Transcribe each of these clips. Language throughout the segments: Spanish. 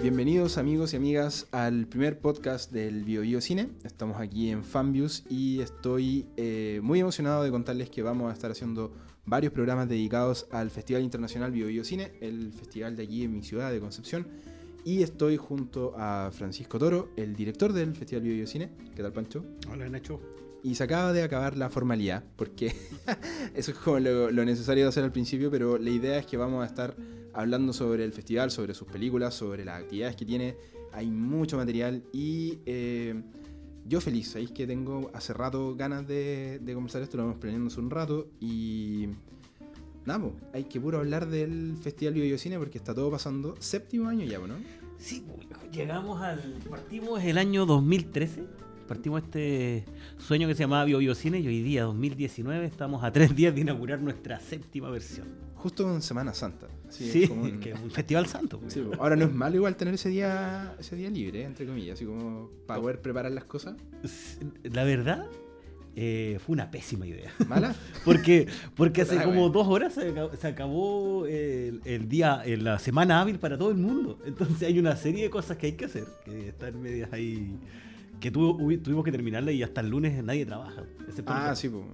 Bienvenidos amigos y amigas al primer podcast del Bio, Bio Cine. Estamos aquí en Fanviews y estoy eh, muy emocionado de contarles que vamos a estar haciendo varios programas dedicados al Festival Internacional Bio, Bio Cine, el festival de allí en mi ciudad de Concepción. Y estoy junto a Francisco Toro, el director del Festival Bio, Bio Cine. ¿Qué tal, Pancho? Hola, Nacho. Y se acaba de acabar la formalidad, porque eso es como lo, lo, necesario de hacer al principio, pero la idea es que vamos a estar hablando sobre el festival, sobre sus películas, sobre las actividades que tiene. Hay mucho material y eh, yo feliz, sabéis que tengo hace rato ganas de, de conversar esto, lo vamos planeando hace un rato y nada, po, hay que puro hablar del Festival Biocine porque está todo pasando. Séptimo año ya, ¿no? Sí, llegamos al. Partimos el año 2013 partimos este sueño que se llamaba Bio, Bio Cine y hoy día, 2019, estamos a tres días de inaugurar nuestra séptima versión. Justo en Semana Santa. Así sí, es como un... que es un festival santo. Sí, ahora no es malo igual tener ese día ese día libre, entre comillas, así como para poder preparar las cosas. La verdad, eh, fue una pésima idea. ¿Mala? porque porque hace como dos horas se acabó, se acabó el, el, día, la semana hábil para todo el mundo. Entonces hay una serie de cosas que hay que hacer, que están medias ahí que tuvimos que terminarla y hasta el lunes nadie trabaja. Ah, sí, pues.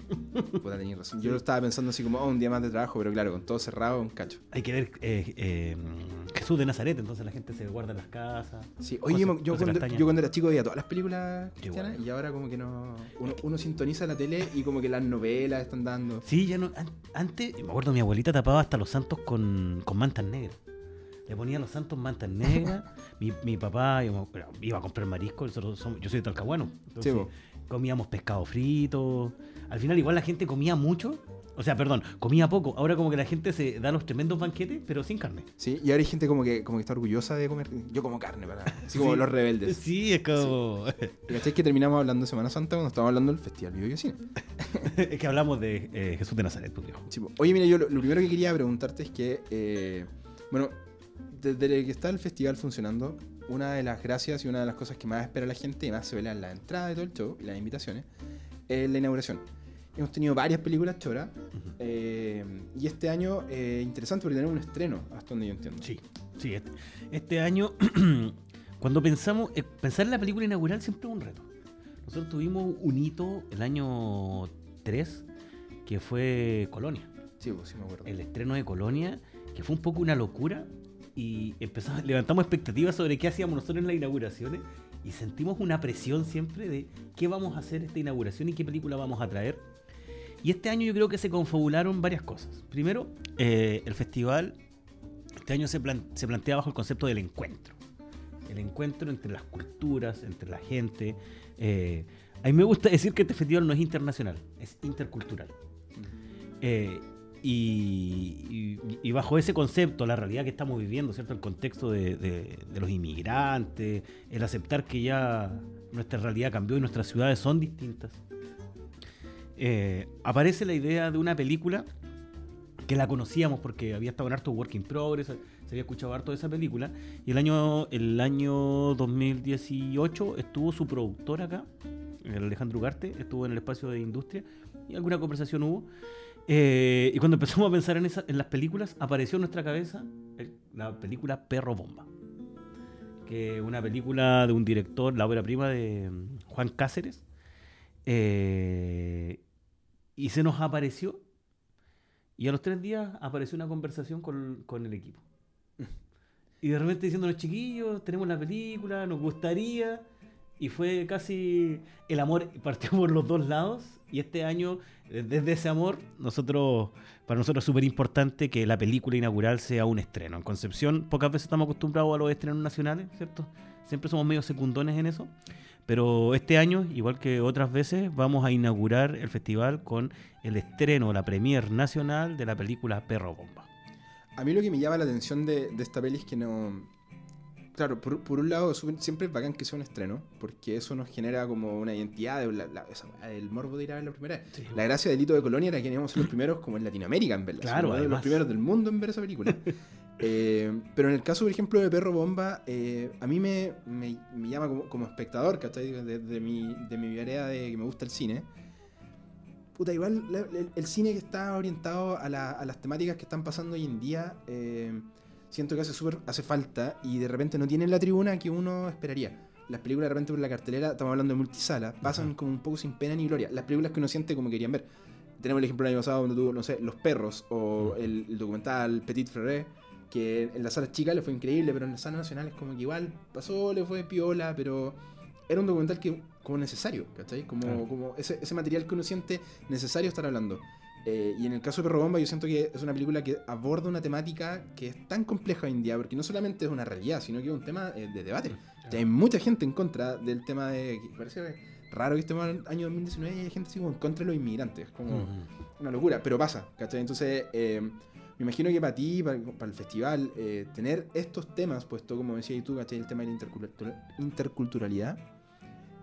Puta, tenías razón. Yo lo estaba pensando así como, oh, un día más de trabajo, pero claro, con todo cerrado, un cacho. Hay que ver eh, eh, Jesús de Nazaret, entonces la gente se guarda en las casas. Sí, oye, yo, cuando, yo, cuando, era chico veía todas las películas cristianas y ahora como que no. Uno, uno, sintoniza la tele y como que las novelas están dando. Sí, ya no. Antes, me acuerdo, mi abuelita tapaba hasta los santos con, con mantas negras le ponía los santos mantas negras. mi, mi, papá iba a comprar marisco, yo soy de Talcahuano. Entonces, comíamos pescado frito. Al final, igual la gente comía mucho. O sea, perdón, comía poco. Ahora como que la gente se da los tremendos banquetes, pero sin carne. Sí, y ahora hay gente como que, como que está orgullosa de comer. Yo como carne, ¿verdad? Así como los rebeldes. Sí, es como. Sí. que terminamos hablando de Semana Santa cuando estábamos hablando del Festival Bio Cine? es que hablamos de eh, Jesús de Nazaret, pues, sí, Oye, mira, yo lo, lo, primero que quería preguntarte es que. Eh, bueno, desde que está el festival funcionando, una de las gracias y una de las cosas que más espera la gente y más se ve en la entrada de todo el show y las invitaciones es la inauguración. Hemos tenido varias películas choras eh, y este año eh, interesante porque tenemos un estreno, hasta donde yo entiendo. Sí, sí, este, este año, cuando pensamos, eh, pensar en la película inaugural siempre es un reto. Nosotros tuvimos un hito el año 3 que fue Colonia. Sí, pues sí me acuerdo. El estreno de Colonia, que fue un poco una locura y empezamos, levantamos expectativas sobre qué hacíamos nosotros en las inauguraciones y sentimos una presión siempre de qué vamos a hacer esta inauguración y qué película vamos a traer. Y este año yo creo que se confabularon varias cosas. Primero, eh, el festival este año se, se plantea bajo el concepto del encuentro. El encuentro entre las culturas, entre la gente. Eh, a mí me gusta decir que este festival no es internacional, es intercultural. Eh, y, bajo ese concepto, la realidad que estamos viviendo, ¿cierto? El contexto de, los inmigrantes, el aceptar que ya nuestra realidad cambió y nuestras ciudades son distintas. Eh, aparece la idea de una película que la conocíamos porque había estado en harto Work in Progress, se había escuchado harto de esa película. Y el año, el año 2018 estuvo su productor acá, Alejandro Ugarte, estuvo en el espacio de industria y alguna conversación hubo. Eh, y cuando empezamos a pensar en, en, las películas, apareció en nuestra cabeza la película Perro Bomba. Que es una película de un director, la obra prima de mm, Juan Cáceres. Eh, y se nos apareció. Y a los tres días apareció una conversación con, con el equipo. Y de repente diciéndonos, chiquillos, tenemos la película, nos gustaría. Y fue casi el amor partió por los dos lados. Y este año desde ese amor, nosotros, para nosotros es súper importante que la película inaugural sea un estreno. En Concepción, pocas veces estamos acostumbrados a los estrenos nacionales, ¿cierto? Siempre somos medio secundones en eso. Pero este año, igual que otras veces, vamos a inaugurar el festival con el estreno, la premier nacional de la película Perro Bomba. A mí lo que me llama la atención de, de esta peli es que no, claro, por, un lado siempre es bacán que sea un estreno, porque eso nos genera como una identidad, de el morbo de ir a ver la primera. La gracia del hito de Colonia era que íbamos a ser los primeros como en Latinoamérica en verla. Claro, los primeros del mundo en ver esa película. Eh, pero en el caso, por ejemplo, de Perro Bomba, eh, a mí me, me, llama como, espectador, ¿cachai? De, mi, de mi área de que me gusta el cine. Puta, igual el, cine que está orientado a, las temáticas que están pasando hoy en día... Eh, siento que hace, súper hace falta y de repente no tienen la tribuna que uno esperaría. Las películas de repente por la cartelera, estamos hablando de multisala, pasan Ajá. como un poco sin pena ni gloria. Las películas que uno siente como querían ver. Tenemos el ejemplo del año pasado donde tuvo, no sé, Los Perros o el, el documental Petit Frere, que en las salas chicas le fue increíble, pero en las salas nacionales como que igual pasó, le fue piola, pero era un documental que como necesario, ¿cachai? Como, Claro. como ese, ese material que uno siente necesario estar hablando. Eh, y en el caso de Perro Bomba yo siento que es una película que aborda una temática que es tan compleja hoy en día, porque no solamente es una realidad, sino que es un tema eh, de debate. Hay mucha gente en contra del tema de... parece raro que estemos en el año 2019 y hay gente así como en contra de los inmigrantes. Es como una locura, pero pasa, ¿cachai? Entonces, eh, me imagino que para ti, para, para el festival, tener estos temas, puesto como decías tú, ¿cachai? El tema de la intercultura- interculturalidad,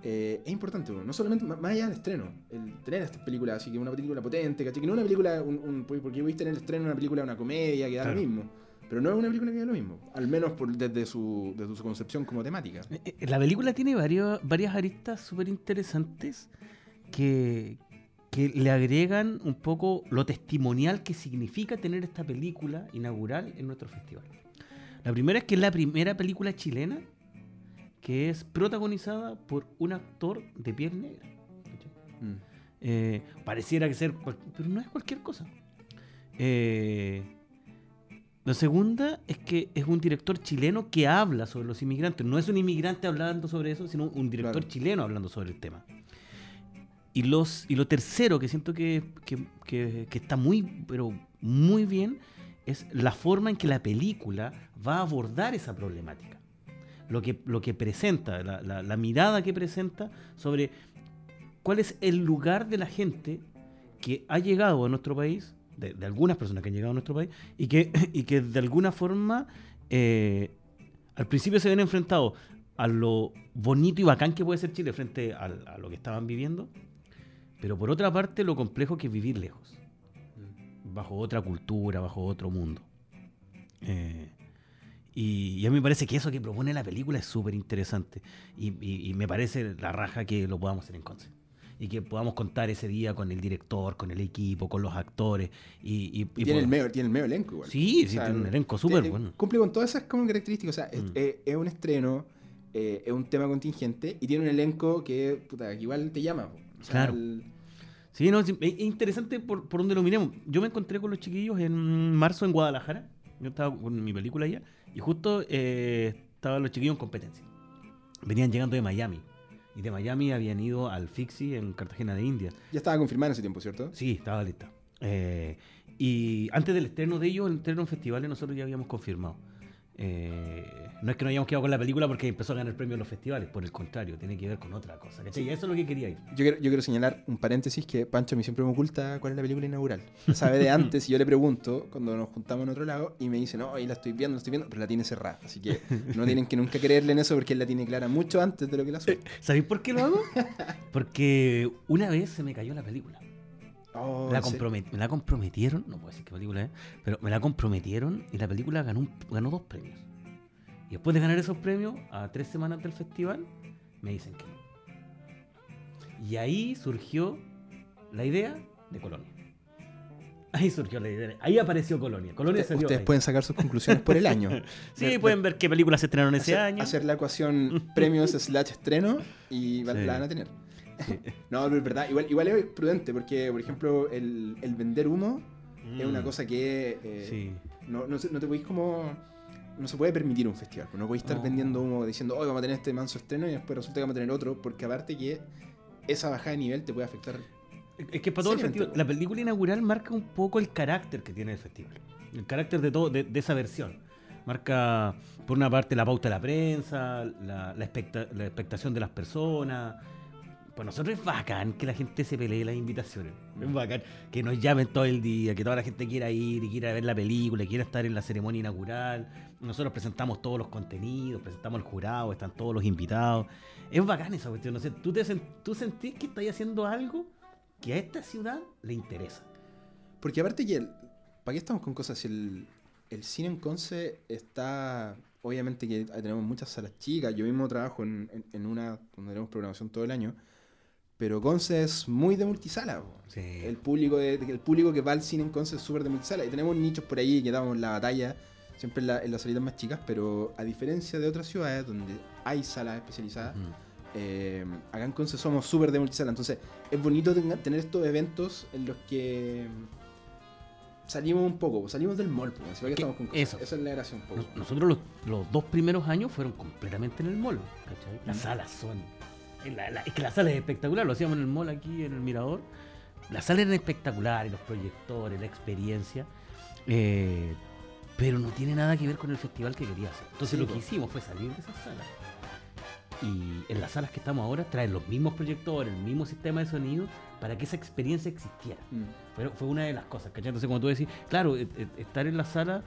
eh, es importante, no solamente, más allá del estreno, el tener estas películas, así que una película potente, ¿cachai? Que no una película, un, un- porque viste en el estreno una película, una comedia, que da Claro. lo mismo. Pero no es una película que da lo mismo, al menos por- desde, su, desde su concepción como temática. Eh, eh, La película tiene varios, varias aristas súper interesantes que, que le agregan un poco lo testimonial que significa tener esta película inaugural en nuestro festival. La primera es que es la primera película chilena que es protagonizada por un actor de piel negra. Mm. Eh, pareciera que ser, pero no es cualquier cosa. Eh, la segunda es que es un director chileno que habla sobre los inmigrantes. No es un inmigrante hablando sobre eso, sino un director Claro. chileno hablando sobre el tema. Y, los, y lo tercero que siento que, que- que- que está muy, pero muy bien, es la forma en que la película va a abordar esa problemática. Lo que, lo que presenta, la, la- la mirada que presenta sobre cuál es el lugar de la gente que ha llegado a nuestro país, de, de algunas personas que han llegado a nuestro país, y que, y que de alguna forma eh, al principio se ven enfrentados a lo bonito y bacán que puede ser Chile frente a lo que estaban viviendo, pero por otra parte lo complejo que es vivir lejos, bajo otra cultura, bajo otro mundo. Eh, y, y a mí me parece que eso que propone la película es súper interesante. Y, y- y me parece la raja que lo podamos hacer en Conce. Y que podamos contar ese día con el director, con el equipo, con los actores. Y, tiene, el medio, tiene el medio elenco igual. Sí, O sí, sea, tiene un elenco súper bueno. Cumple con todas esas como características. O sea, es, Mm. es un estreno, eh, es un tema contingente y tiene un elenco que, puta, que igual te llama. po. O sea, Claro. el- Sí, no, es es interesante por, por donde lo miremos. Yo me encontré con los chiquillos en marzo en Guadalajara. Yo estaba con mi película allá. Y justo eh, estaban los chiquillos en competencia. Venían llegando de Miami. Y de Miami habían ido al Fixie en Cartagena de India. ya estaba confirmado en ese tiempo, ¿cierto? Sí, estaba lista. Eh, y antes del estreno de ellos, el estreno en festivales, nosotros ya habíamos confirmado. Eh, no es que no hayamos quedado con la película porque empezó a ganar premios en los festivales, por el contrario, tiene que ver con otra cosa. ¿cachai? Y eso es lo que quería ir. Yo quiero, yo quiero señalar un paréntesis que Pancho a mí siempre me oculta cuál es la película inaugural. Sabe de antes y yo le pregunto cuando nos juntamos en otro lado y me dice, no, ahí la estoy viendo, la estoy viendo, pero la tiene cerrada. Así que no tienen que nunca creerle en eso porque él la tiene clara mucho antes de lo que la sube. ¿Sabéis por qué lo hago? Porque una vez se me cayó la película. Oh, me la comprometieron, no puedo decir qué película es, pero me la comprometieron y la película ganó, un- ganó dos premios. Y después de ganar esos premios, a tres semanas del festival, me dicen que no. Y ahí surgió la idea de Colonia. Ahí surgió la idea. Ahí apareció Colonia. Colonia Usted- ustedes ahí. pueden sacar sus conclusiones por el año. Sí, Ver- pueden ver qué películas se estrenaron ese año. hacer la ecuación premios slash estreno y Sí. la van a tener. no, pero es verdad, igual, igual es prudente porque, por ejemplo, el, el vender humo es una Mm, cosa que eh, Sí. no, no, no te podéis como... No se puede permitir un festival, pues no podéis estar No. vendiendo humo diciendo, hoy vamos a tener este manso estreno y después resulta que vamos a tener otro, porque aparte que esa bajada de nivel te puede afectar. Es que para todo el festival, po. la película inaugural marca un poco el carácter que tiene el festival. El carácter de todo, de, de esa versión. Marca, por una parte, la pauta de la prensa, la, la expecta- la expectación de las personas. Pues nosotros es bacán que la gente se pelee las invitaciones. Es bacán que nos llamen todo el día, que toda la gente quiera ir y quiera ver la película, y quiera estar en la ceremonia inaugural. Nosotros presentamos todos los contenidos, presentamos al jurado, están todos los invitados. Es bacán esa cuestión. No sé, ¿tú, te tú sentís que estás haciendo algo que a esta ciudad le interesa. Porque aparte que, el- ¿para qué estamos con cosas? Si el, el cine en Conce está, obviamente que tenemos muchas salas chicas, yo mismo trabajo en, en- en una donde tenemos programación todo el año, pero Conce es muy de multisala. Sí. El público, de, el público que va al cine en Conce es súper de multisala. Y tenemos nichos por ahí que damos la batalla. siempre en, la- en las salidas más chicas, pero a diferencia de otras ciudades donde hay salas especializadas, Mm. eh, acá en Conce somos súper de multisala, entonces es bonito tener estos eventos en los que salimos un poco, salimos del mall, pues, así que Que estamos con eso. Esa es la gracia un poco. Nos- Nosotros los, los dos primeros años fueron completamente en el mall, ¿cachai? Las Mm. salas son... en la- la- es que la sala es espectacular, lo hacíamos en el mall aquí en el Mirador. Las salas eran espectaculares, los proyectores, la experiencia. eh, pero no tiene nada que ver con el festival que quería hacer. Entonces Sí, lo que hicimos fue salir de esas salas. Y en las salas que estamos ahora traen los mismos proyectores, el mismo sistema de sonido para que esa experiencia existiera. Mm. Fue, fue una de las cosas, ¿cachai? Entonces, como tú decís, claro, e- e- estar en la sala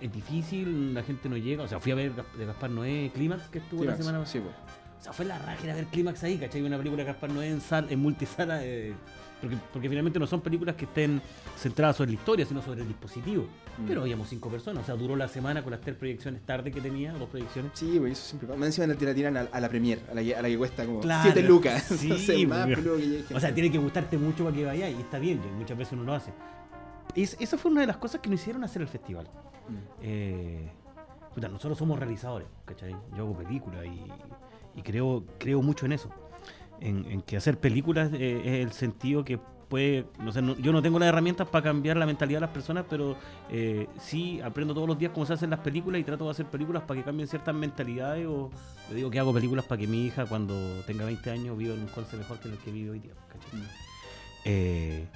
es difícil, la gente no llega. O sea, fui a ver de Gaspar Noé Clímax, que estuvo la semana sí, pasada. pues. O sea, fue la raja ir a ver Clímax ahí, ¿cachai? Una película de Gaspar Noé en, sal, en multisala. eh, porque, porque finalmente no son películas que estén centradas sobre la historia, sino sobre el dispositivo. Mm. Pero habíamos cinco personas, o sea, duró la semana con las tres proyecciones tarde que tenía, dos proyecciones. Sí, pues eso siempre pasa. Más encima la tiran a, a la premier, a la, que, a la que cuesta como Claro, 7 lucas. sí, Entonces, más que O sea, tiene que gustarte mucho para que vayas y está bien, muchas veces uno lo hace. Es- esa fue una de las cosas que nos hicieron hacer el festival. Mm. Eh, puta, nosotros somos realizadores, ¿cachai? Yo hago películas y, y creo, creo mucho en eso. En, en que hacer películas eh, es el sentido que puede. No sé, no- yo no tengo las herramientas para cambiar la mentalidad de las personas, pero eh, sí aprendo todos los días cómo se hacen las películas y trato de hacer películas para que cambien ciertas mentalidades. O yo digo que hago películas para que mi hija, cuando tenga 20 años, viva en un conce mejor que en el que vive hoy día. Mm. Eh,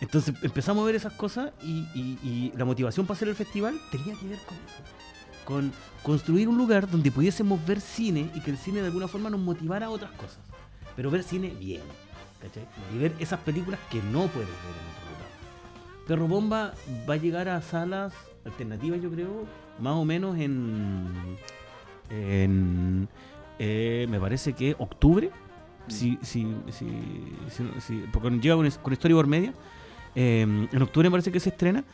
entonces empezamos a ver esas cosas y, y- y la motivación para hacer el festival tenía que ver con eso. Con construir un lugar donde pudiésemos ver cine y que el cine de alguna forma nos motivara a otras cosas. Pero ver cine bien. ¿cachai? Y ver esas películas que no puedes ver en otro lugar. Perro Bomba va a llegar a salas alternativas, yo creo, más o menos en. en eh, me parece que octubre. Si, si, si, si- si- porque llega con, con Storyboard Media. Eh, en octubre me parece que se estrena.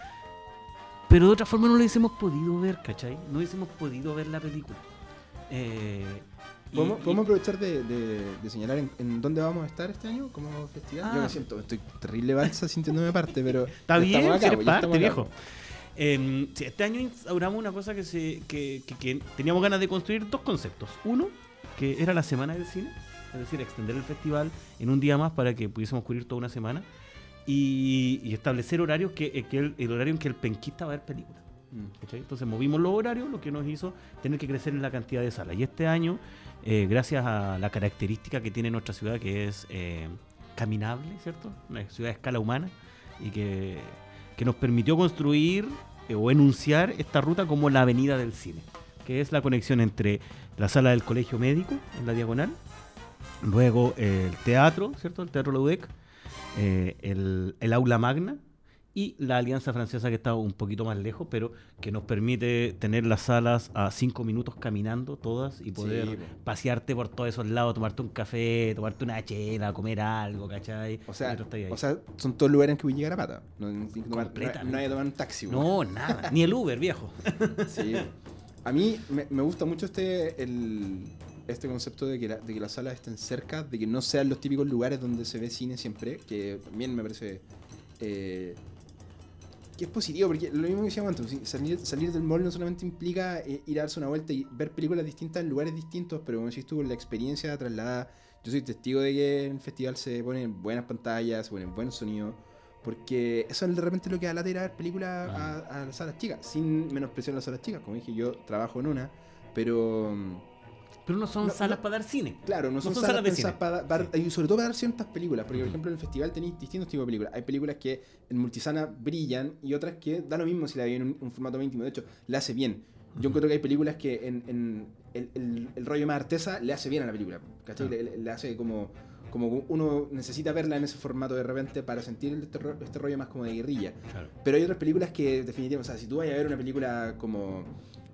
Pero de otra forma no lo hubiésemos podido ver, ¿cachai? No hubiésemos podido ver la película. Eh, ¿Podemos, y- podemos aprovechar de, de- de señalar en, en dónde vamos a estar este año como festival? Yo Ah. me siento, estoy terrible balsa sintiéndome parte, pero. Está bien, estamos si eres parte, estamos acá, viejo. Eh, sí, este año instauramos una cosa que, se, que, que- que teníamos ganas de construir dos conceptos. Uno, que era la semana del cine, es decir, extender el festival en un día más para que pudiésemos cubrir toda una semana. Y, y establecer horarios que, eh, que el, el horario en que el penquista va a ver películas. Mm. Entonces movimos los horarios, lo que nos hizo tener que crecer en la cantidad de salas. Y este año, eh, gracias a la característica que tiene nuestra ciudad, que es eh, caminable, ¿cierto? Una ciudad a escala humana, y que, que nos permitió construir eh, o enunciar esta ruta como la avenida del cine, que es la conexión entre la sala del colegio médico, en la diagonal, luego el teatro, ¿cierto? El Teatro Laudec, eh, el, el aula magna y la Alianza Francesa que está un poquito más lejos, pero que nos permite tener las salas a cinco minutos caminando todas y poder Sí, pasearte por todos esos lados, tomarte un café, tomarte una chela, comer algo, ¿cachai? O sea, o son todos lugares en que voy a llegar a pata. No, no, no, hay que tomar un taxi. güey. no, nada, ni el Uber, viejo. Sí. A mí me, me gusta mucho este el, este concepto de que, la- de que las salas estén cerca, de que no sean los típicos lugares donde se ve cine siempre, que también me parece eh, que es positivo, porque lo mismo que decíamos antes, salir, salir del mall no solamente implica eh, ir a darse una vuelta y ver películas distintas en lugares distintos, pero como decís tú, la experiencia trasladada, yo soy testigo de que en el festival se ponen buenas pantallas, se ponen buen sonido, porque eso es de repente lo que da la ver películas a, a las salas chicas, sin menospreciar las salas chicas. Como dije, yo trabajo en una, pero mm, Pero no son No, salas no. para dar cine. claro, no son, son salas, salas de cine. para dar, y sobre todo para dar ciertas películas, porque por ejemplo en el festival tenéis distintos tipos de películas. Hay películas que en multisana brillan y otras que da lo mismo si la veis en un, un formato íntimo. De hecho, la hace bien. Yo encuentro que hay películas que en, en el, el- el rollo más artesa le hace bien a la película. ¿Cachai? Le, le- le hace como, como uno necesita verla en ese formato de repente para sentir este, este rollo más como de guerrilla. Claro. Pero hay otras películas que definitivamente, o sea, si tú vas a ver una película como,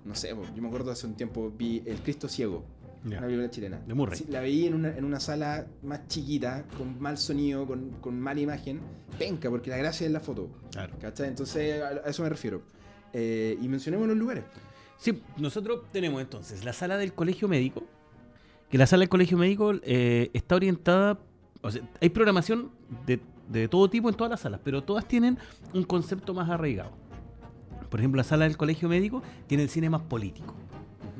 no sé, yo me acuerdo hace un tiempo vi El Cristo Ciego, Ya. una película chilena. De Murray. La veí en una, en una sala más chiquita, con mal sonido, con, con mala imagen, penca, porque la gracia es la foto, Claro. ¿cachai? Entonces a, a eso me refiero. Eh, y mencionemos los lugares. Sí, nosotros tenemos entonces la sala del colegio médico, que la sala del colegio médico eh, está orientada, o sea, hay programación de, de todo tipo en todas las salas, pero todas tienen un concepto más arraigado. por ejemplo, la sala del colegio médico tiene el cine más político.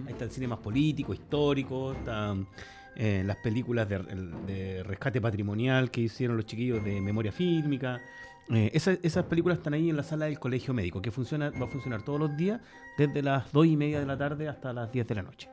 Ahí está el cine más político, histórico, están eh, las películas de, rescate patrimonial que hicieron los chiquillos de memoria fílmica. Eh, esas, películas están ahí en la sala del colegio médico, que funciona, va a funcionar todos los días, desde las 2 y media de la tarde hasta las 10 de la noche.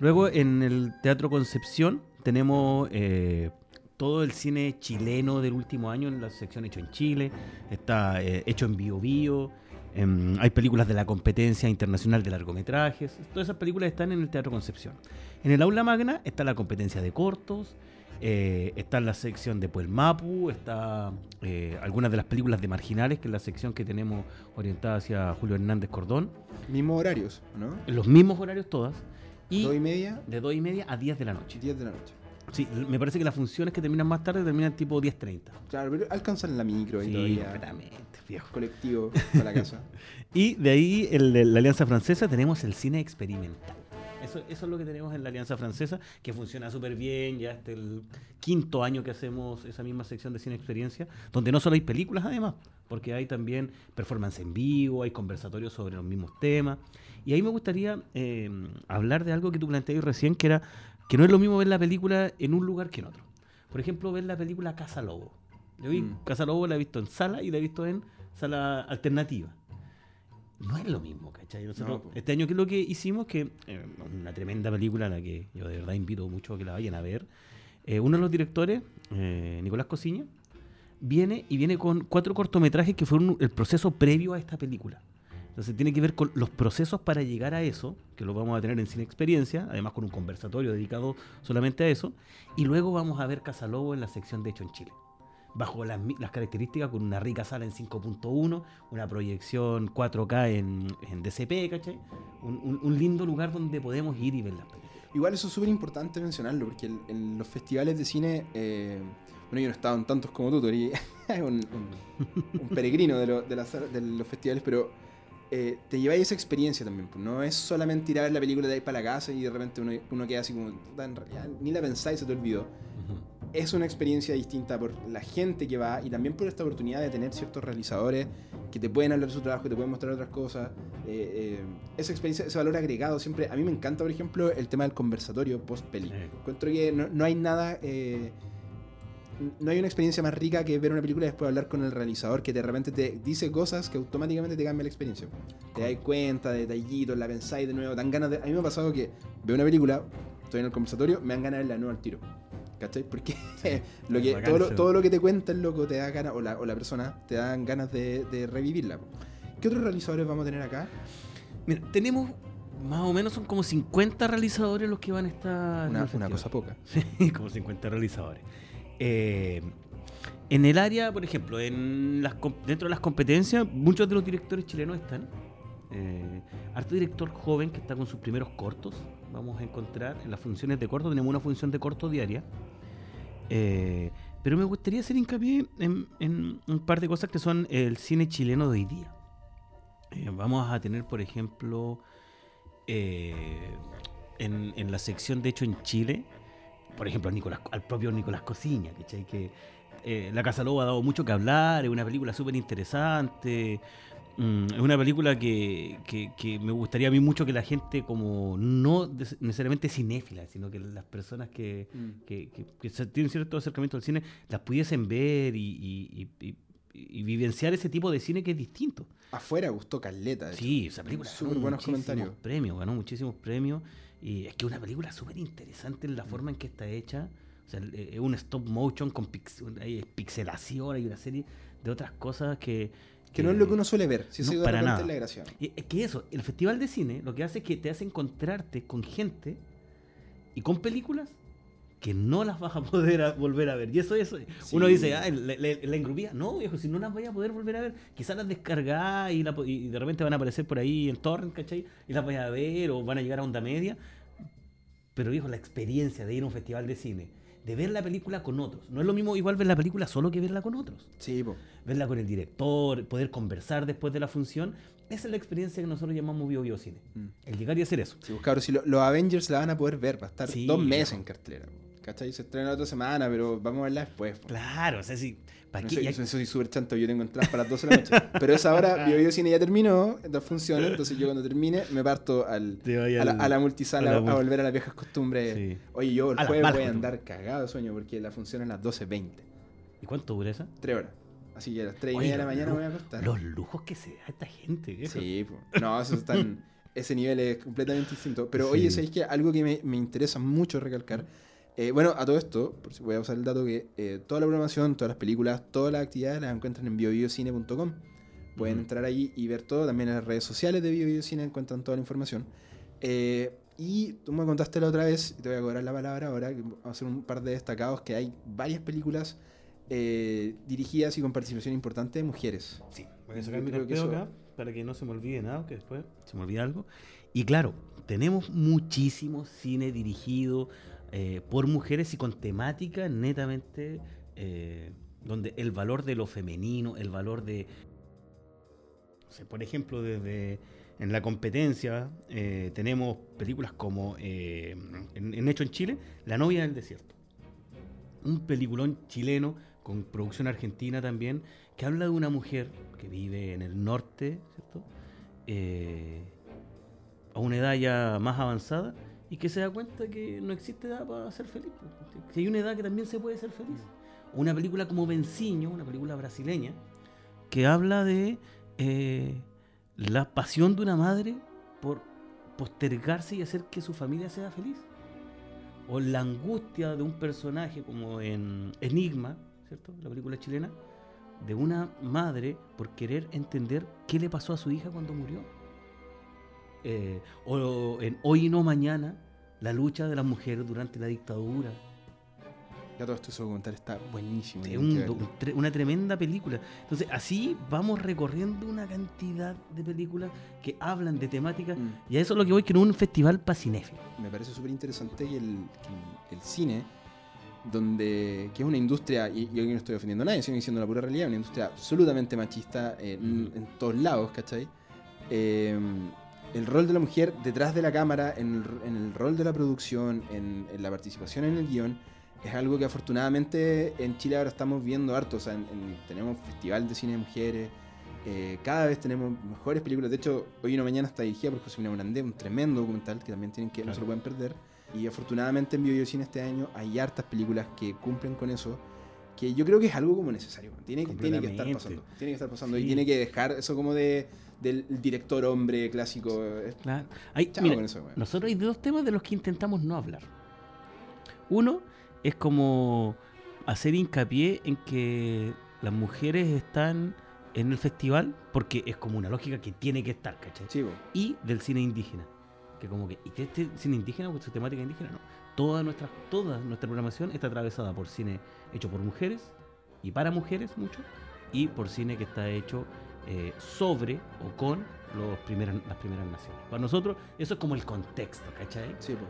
Luego en el Teatro Concepción tenemos eh, todo el cine chileno del último año en la sección Hecho en Chile, está hecho en Bio Bio, eh, hay películas de la competencia internacional de largometrajes, todas esas películas están en el Teatro Concepción. En el aula magna está la competencia de cortos, eh, está la sección de Puelmapu, está eh, algunas de las películas de Marginales, que es la sección que tenemos orientada hacia Julio Hernández Cordón. Mismos horarios, ¿no? Los mismos horarios todas. Y ¿Dos y media? De 2 y media a 10 de la noche. 10 de la noche. Sí, me parece que las funciones que terminan más tarde terminan tipo 10.30. Claro, pero alcanzan la micro y sí, todavía. completamente, viejo. Colectivo para la casa. y de ahí, en la Alianza Francesa, tenemos el cine experimental. Eso, eso, es lo que tenemos en la Alianza Francesa, que funciona súper bien, ya este el quinto año que hacemos esa misma sección de cine experiencia, donde no solo hay películas además, porque hay también performance en vivo, hay conversatorios sobre los mismos temas. Y ahí me gustaría eh, hablar de algo que tú planteabas recién, que era que no es lo mismo ver la película en un lugar que en otro. Por ejemplo, ver la película Casa Lobo. Yo vi mm. Casa Lobo, la he visto en sala y la he visto en sala alternativa. No es lo mismo, ¿cachai? Nosotros, no, este año, que lo que hicimos? Que eh, una tremenda película, a la que yo de verdad invito mucho a que la vayan a ver. Eh, uno de los directores, eh, Nicolás Cosiña, viene y viene con cuatro cortometrajes que fueron el proceso previo a esta película. Entonces tiene que ver con los procesos para llegar a eso, que lo vamos a tener en Cine Experiencia, además con un conversatorio dedicado solamente a eso. Y luego vamos a ver Casalobo en la sección de Hecho en Chile bajo las, las, características, con una rica sala en 5.1, una proyección 4K en, DCP, ¿cachai? Un, lindo lugar donde podemos ir y ver las películas. Igual eso es súper importante mencionarlo, porque en los festivales de cine, eh, bueno, yo no he en tantos como tú, Tori, un, un, peregrino de, lo, de, los festivales, pero eh, te lleváis esa experiencia también. Pues, no es solamente ir a ver la película de ahí para la casa y de repente uno, uno queda así como, ni la pensáis, se te olvidó. Uh -huh es una experiencia distinta por la gente que va y también por esta oportunidad de tener ciertos realizadores que te pueden hablar de su trabajo, que te pueden mostrar otras cosas. Eh, eh, esa experiencia, ese valor agregado siempre. A mí me encanta, por ejemplo, el tema del conversatorio post-peli. Encuentro que no, no hay nada. No hay una experiencia más rica que ver una película y después hablar con el realizador que de repente te dice cosas que automáticamente te cambian la experiencia. Te das cuenta de detallitos, la pensáis de nuevo, dan ganas de... A mí me ha pasado que veo una película, estoy en el conversatorio, me dan ganas de verla de nuevo al tiro. ¿Cachai? Porque sí, lo que, todo, lo, todo, lo, que te cuenta el loco te da ganas, o la, o la persona, te dan ganas de, de, revivirla. ¿Qué otros realizadores vamos a tener acá? Mira, tenemos más o menos son como 50 realizadores los que van a estar. Una, una cosa poca. Sí, como 50 realizadores. Eh, en el área, por ejemplo, dentro de las competencias, muchos de los directores chilenos están. Eh, harto director joven que está con sus primeros cortos. Vamos a encontrar en las funciones de corto, tenemos una función de corto diaria. Eh, pero me gustaría hacer hincapié en, en, un par de cosas que son el cine chileno de hoy día. Eh, vamos a tener, por ejemplo, en, la sección de hecho en Chile, por ejemplo, Nicolás, al propio Nicolás Cosiña, que eh, La Casa Lobo ha dado mucho que hablar, es una película súper interesante. Mm, es una película que, que, que, me gustaría a mí mucho que la gente, como no necesariamente cinéfila, sino que las personas que, mm. que, tienen cierto acercamiento al cine, las pudiesen ver y, y, y, y, vivenciar ese tipo de cine que es distinto. Afuera gustó Caleta. Sí, esa película. Súper buenos comentarios. Premios, ganó muchísimos premios. Y es que es una película súper interesante en la forma en que está hecha. O sea, es un stop motion con pix, hay pixelación, hay una serie de otras cosas que que no es lo que uno suele ver, si no, para nada. La gracia. Es que eso, el festival de cine lo que hace es que te hace encontrarte con gente y con películas que no las vas a poder a volver a ver. Y eso, eso sí. uno dice, ah, la, la, la, engrupía. No, viejo, si no las vayas a poder volver a ver, quizás las descargás y, la, y, de repente van a aparecer por ahí en torrent, ¿cachai? Y las vayas a ver o van a llegar a onda media. Pero, viejo, la experiencia de ir a un festival de cine de ver la película con otros. No es lo mismo igual ver la película solo que verla con otros. Sí, po. Verla con el director, poder conversar después de la función. Esa es la experiencia que nosotros llamamos Bio Biocine. Mm. El llegar y hacer eso. Sí, pues, cabrón, si lo, los Avengers la van a poder ver, va a estar sí, dos meses en cartelera. ¿Cachai? Se estrena la otra semana, pero vamos a verla después. po. Claro, o sea, sí. ¿para No qué? soy, Ya- soy- soy súper chanto, yo tengo entradas para las 12 de la noche. Pero esa hora, Bio Cine ya terminó, las funciones, entonces yo cuando termine me parto al, a, la, a la multisala a a, la multi- volver a las viejas costumbres. Sí. Oye, yo el A jueves voy a andar cagado de sueño porque la función es a las 12.20. ¿Y cuánto dura esa? Tres horas. Así que a las 3 y media de la mañana me voy a acostar. Los lujos que se da esta gente, viejo. Sí, po. no, eso está en- ese nivel es completamente distinto. Pero Sí. oye, ¿sabéis que algo que me, me interesa mucho recalcar? Eh, bueno, a todo esto, por si voy a usar el dato que eh, toda la programación, todas las películas, todas las actividades las encuentran en biobiocine.com. Pueden entrar ahí y ver todo. También en las redes sociales de BioBiocine encuentran toda la información. Eh, y tú me contaste la otra vez, y te voy a cobrar la palabra ahora, que vamos a hacer un par de destacados, que hay varias películas eh, dirigidas y con participación importante de mujeres. Sí, voy a sacar mi creo que carpeo eso- acá para que no se me olvide nada, que después se me olvide algo. Y claro, tenemos muchísimo cine dirigido eh, por mujeres y con temática netamente eh, donde el valor de lo femenino, el valor de, por ejemplo, desde en la competencia eh, tenemos películas como en, en Hecho en Chile, La novia del desierto. Un peliculón chileno con producción argentina también, que habla de una mujer que vive en el norte, ¿cierto? A una edad ya más avanzada y que se da cuenta que no existe edad para ser feliz. pues, Que hay una edad que también se puede ser feliz. Una película como Venciño, una película brasileña, que habla de eh, la pasión de una madre por postergarse y hacer que su familia sea feliz. O la angustia de un personaje como en Enigma, ¿cierto? La película chilena, de una madre por querer entender qué le pasó a su hija cuando murió. Eh, o en Hoy y no mañana, la lucha de las mujeres durante la dictadura. Ya todo esto documental está buenísimo. Es un una tremenda película. Entonces, así vamos recorriendo una cantidad de películas que hablan de temáticas. Mm. Y a eso es lo que voy, que es un festival para me parece súper interesante que, el, que el- el cine, donde, que es una industria, y yo aquí no estoy ofendiendo a nadie, estoy diciendo la pura realidad, una industria absolutamente machista en, Ujú. en todos lados, ¿cachai? Eh, el rol de la mujer detrás de la cámara, en el, en el rol de la producción, en, en la participación en el guion, es algo que afortunadamente en Chile ahora estamos viendo harto. O sea, en- en- tenemos festival de cine de mujeres, eh, cada vez tenemos mejores películas. De hecho, hoy y no mañana está dirigida por Josefina Morandé, un tremendo documental que también tienen que no se lo pueden perder. Y afortunadamente en Biocine este año hay hartas películas que cumplen con eso. Que yo creo que es algo como necesario. Tiene, que- tiene que estar pasando. Tiene que estar pasando. Y tiene que dejar eso como de del director hombre clásico. Es- Claro. Hay, mira, eso, nosotros hay dos temas de los que intentamos no hablar. Uno es como hacer hincapié en que las mujeres están en el festival porque es como una lógica que tiene que estar, ¿cachai? Sí, y del cine indígena. Que como que, y que este cine indígena, o su temática indígena, no. Toda nuestra, toda nuestra programación está atravesada por cine hecho por mujeres y para mujeres mucho, y por cine que está hecho eh, sobre o con los primeras, las primeras naciones. Para nosotros, eso es como el contexto, ¿cachai? Sí, po.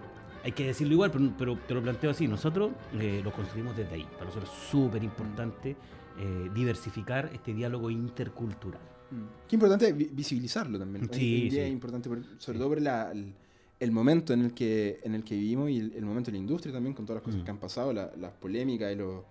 Hay que decirlo igual, pero, pero te lo planteo así. Nosotros eh, lo construimos desde ahí. Para nosotros es súper importante eh, diversificar este diálogo intercultural. Mm. Qué importante vi- visibilizarlo también. Sí, es importante, por- sobre todo por la- el, el momento en el que en el que vivimos y el, el momento de la industria también, con todas las cosas Mm. que han pasado, la- las polémicas y los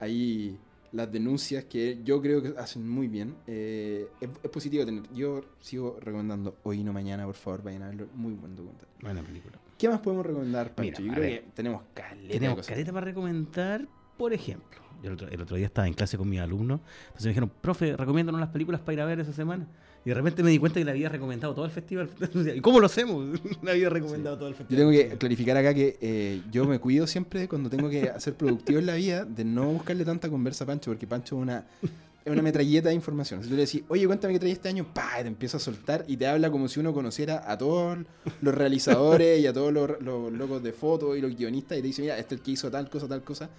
ahí las denuncias que yo creo que hacen muy bien. Eh, es, es positivo tener. Yo sigo recomendando hoy y no mañana, por favor, vayan a verlo. Muy buen documental. Buena película. ¿Qué más podemos recomendar, Pancho? Mira, yo creo ver. que tenemos caleta Tenemos careta para recomendar, por ejemplo. Yo el otro, el otro día estaba en clase con mis alumnos, entonces me dijeron, profe, recomiéndanos las películas para ir a ver esa semana. Y de repente me di cuenta que le había recomendado todo el festival. ¿Y cómo lo hacemos? Le había recomendado todo el Yo festival. tengo que clarificar acá que eh, yo me cuido siempre cuando tengo que ser productivo en la vida de no buscarle tanta conversa a Pancho, porque Pancho es una, es una metralleta de información. Si tú le decís, oye, cuéntame qué traí este año, pa, te empieza a soltar y te habla como si uno conociera a todos los realizadores y a todos los, los locos de fotos y los guionistas y te dice, mira, este es el que hizo tal cosa, tal cosa.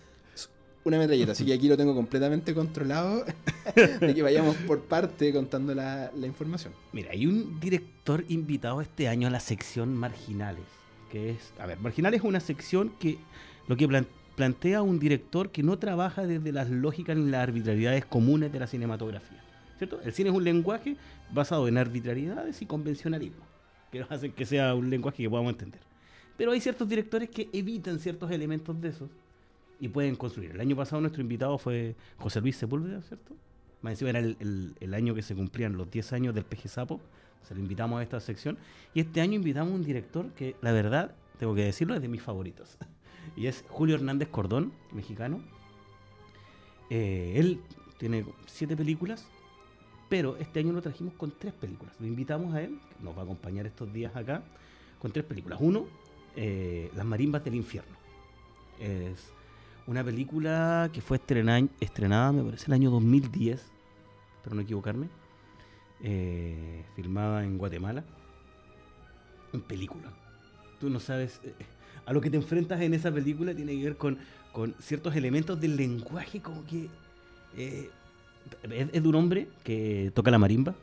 Una metralleta, así que aquí lo tengo completamente controlado de que vayamos por parte contando la, información. Mira, hay un director invitado este año a la sección Marginales, que es, a ver, Marginales es una sección que lo que plan- plantea un director que no trabaja desde las lógicas ni las arbitrariedades comunes de la cinematografía, ¿cierto? El cine es un lenguaje basado en arbitrariedades y convencionalismo, que nos hacen que sea un lenguaje que podamos entender. Pero hay ciertos directores que evitan ciertos elementos de esos y pueden construir. El año pasado nuestro invitado fue José Luis Sepúlveda, ¿cierto? Más encima era el, el, año que se cumplían los 10 años del PG Sapo. Se lo invitamos a esta sección. Y este año invitamos a un director que, la verdad, tengo que decirlo, es de mis favoritos. y es Julio Hernández Cordón, mexicano. Eh, él tiene siete películas, pero este año lo trajimos con tres películas. Lo invitamos a él, que nos va a acompañar estos días acá, con tres películas. Uno, eh, Las Marimbas del Infierno. Es una película que fue estrenada, me parece, el año 2010, espero no equivocarme, eh, filmada en Guatemala. Un película. Tú no sabes, eh, a lo que te enfrentas en esa película tiene que ver con, con ciertos elementos del lenguaje como que... Eh, es, de un hombre que toca la marimba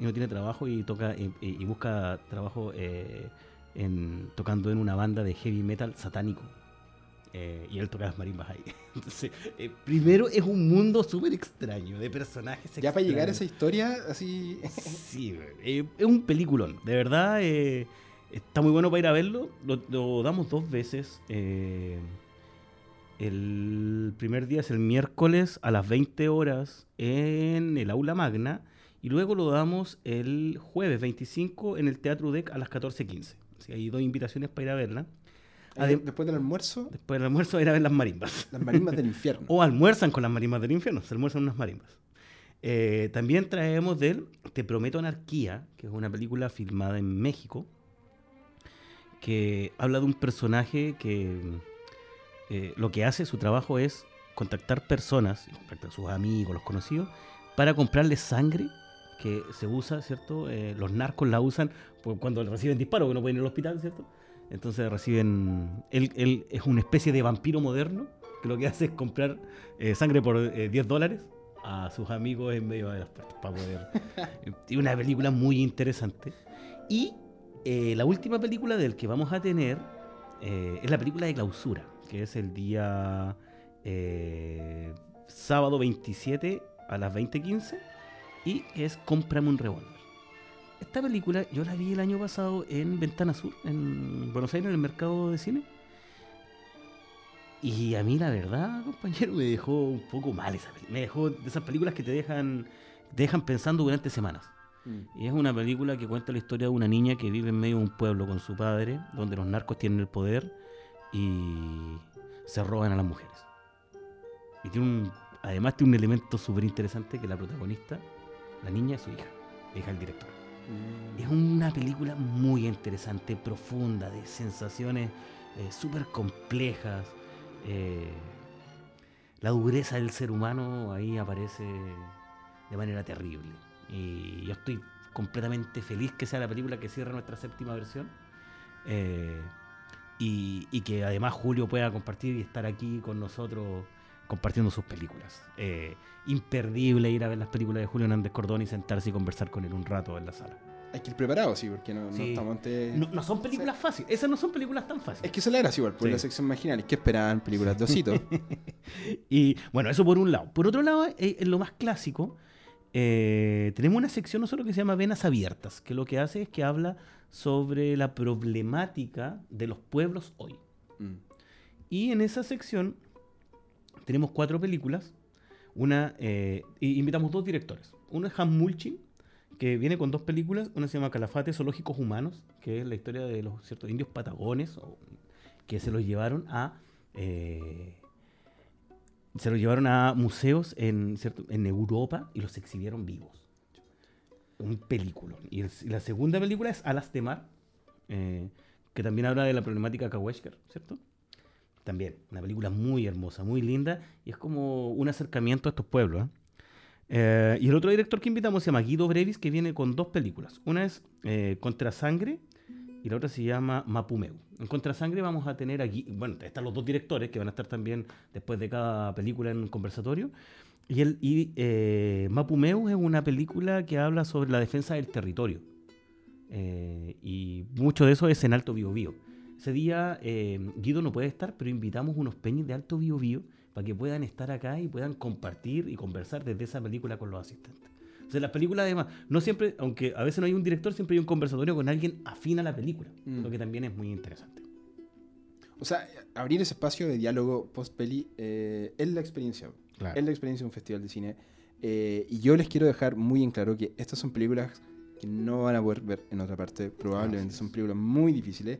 y no tiene trabajo y toca y, busca trabajo en, tocando en una banda de heavy metal satánico eh, y él toca las marimbas ahí. Entonces, eh, primero es un mundo súper extraño de personajes. Ya para llegar a esa historia, así. sí, eh, es un peliculón. De verdad, está muy bueno para ir a verlo. Lo, damos dos veces. el primer día es el miércoles a las 20 horas en el aula magna. Y luego lo damos el jueves 25 en el Teatro UDEC a las 14.15. Así hay dos invitaciones para ir a verla después del almuerzo. Después del almuerzo ir a ver las marimbas. Las marimbas del infierno. o almuerzan con las marimbas del infierno, se almuerzan unas marimbas. Eh, también traemos de Te Prometo Anarquía, que es una película filmada en México, que habla de un personaje que eh, lo que hace, su trabajo es contactar personas, contactar a sus amigos, los conocidos, para comprarles sangre que se usa, ¿cierto? Eh, los narcos la usan cuando reciben disparos, que no pueden ir al hospital, ¿cierto? Entonces reciben. Él, es una especie de vampiro moderno que lo que hace es comprar eh, sangre por 10 eh, dólares a sus amigos en medio de las puertas para poder. Tiene una película muy interesante. Y eh, la última película del que vamos a tener es la película de clausura, que es el día sábado 27 a las 20:15 y es Cómprame un revólver. Esta película yo la vi el año pasado en Ventana Sur, en Buenos Aires, en el mercado de cine. Y a mí la verdad, compañero, me dejó un poco mal esa película. Me dejó de esas películas que te dejan, dejan pensando durante semanas. Mm. Y es una película que cuenta la historia de una niña que vive en medio de un pueblo con su padre, donde los narcos tienen el poder y se roban a las mujeres. Y tiene un, además tiene un elemento súper interesante que la protagonista, la niña, es su hija, hija del director. Es una película muy interesante, profunda, de sensaciones eh, súper complejas. Eh, la dureza del ser humano ahí aparece de manera terrible. Y yo estoy completamente feliz que sea la película que cierra nuestra séptima versión. Eh, y, y, que además Julio pueda compartir y estar aquí con nosotros compartiendo sus películas. Eh, imperdible ir a ver las películas de Julio Hernández Cordón y sentarse y conversar con él un rato en la sala. Hay que ir preparado, sí, porque no, estamos no, son películas fáciles, esas no son películas tan fáciles. Es que eso la era igual, por la sección marginal, ¿qué esperaban? Películas de osito. y bueno, eso por un lado. Por otro lado, eh, en lo más clásico, eh, tenemos una sección nosotros que se llama Venas Abiertas, que lo que hace es que habla sobre la problemática de los pueblos hoy. Mm. Y en esa sección tenemos cuatro películas. Una, eh, invitamos dos directores. Uno es Hans Mulchin, que viene con dos películas. Una se llama Calafates Zoológicos Humanos, que es la historia de los ciertos indios patagones que se los llevaron a eh, se los llevaron a museos en, en Europa y los exhibieron vivos. Un película. Y, la segunda película es Alas de Mar, eh, que también habla de la problemática Kaweshker, ¿cierto? También, una película muy hermosa, muy linda, y es como un acercamiento a estos pueblos. ¿eh? Eh, y el otro director que invitamos se llama Guido Brevis, que viene con dos películas. Una es eh, Contra Sangre y la otra se llama Mapumeu. En Contra Sangre vamos a tener aquí, bueno, están los dos directores que van a estar también después de cada película en un conversatorio. Y, el, y Mapumeu es una película que habla sobre la defensa del territorio. y mucho de eso es en Alto Biobío. Ese día eh, Guido no puede estar, pero invitamos unos peñas de alto bio bio para que puedan estar acá y puedan compartir y conversar desde esa película con los asistentes. O sea, las películas además, no siempre, aunque a veces no hay un director, siempre hay un conversatorio con alguien afín a la película, mm. lo que también es muy interesante. O sea, abrir ese espacio de diálogo post-peli eh, es la experiencia. Claro. Es la experiencia de un festival de cine. Eh, y yo les quiero dejar muy en claro que estas son películas que no van a poder ver en otra parte. Probablemente son películas muy difíciles.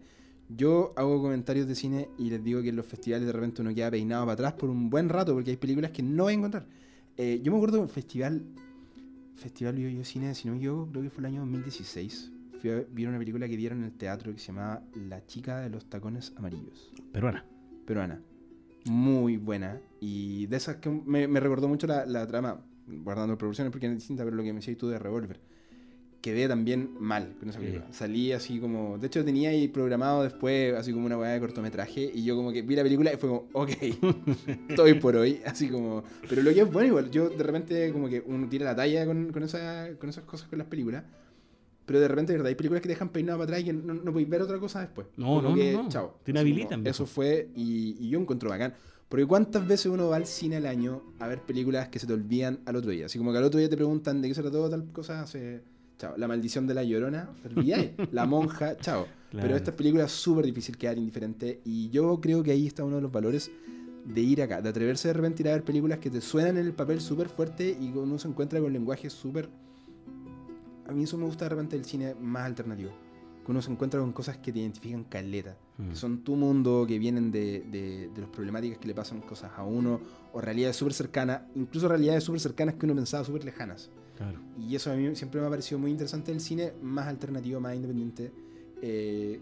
Yo hago comentarios de cine y les digo que en los festivales de repente uno queda peinado para atrás por un buen rato porque hay películas que no voy a encontrar. Eh, yo me acuerdo del festival, Festival Yo Yo Cine, si no me equivoco, creo que fue el año 2016. Fui a ver una película que dieron en el teatro que se llamaba La chica de los tacones amarillos Peruana. peruana. Muy buena. Y de esas que me, me recordó mucho la, la trama, guardando proporciones porque es distinta, pero lo que me decías tú de Revolver. Quedé también mal con esa Sí. película. Salí así como. De hecho, tenía ahí programado después, así como una weá de cortometraje. Y yo, como que vi la película y fue como, ok, estoy por hoy. Así como. Pero lo que es bueno, igual. Yo de repente, como que uno tira la talla con, con, esa, con esas cosas con las películas. Pero de repente, verdad, hay películas que te dejan peinado para atrás y que no, no podéis ver otra cosa después. No, Como no, que, no. Chao. Te inhabilitan. Eso fue, y, y yo encuentro bacán. Porque cuántas veces uno va al cine al año a ver películas que se te olvidan al otro día. Así como que al otro día te preguntan de qué se trató tal cosa, hace. Chao. La maldición de la llorona. La monja, chao. Claro. Pero esta película es súper difícil quedar indiferente. Y yo creo que ahí está uno de los valores de ir acá, de atreverse de repente a ir a ver películas que te suenan en el papel súper fuerte y uno se encuentra con lenguaje súper. A mí eso me gusta de repente del cine más alternativo. Que uno se encuentra con cosas que te identifican caleta. Mm. Que son tu mundo, que vienen de, de, de las problemáticas que le pasan cosas a uno, o realidades súper cercanas, incluso realidades súper cercanas que uno pensaba súper lejanas. Claro. Y eso a mí siempre me ha parecido muy interesante del cine, más alternativo, más independiente. Eh,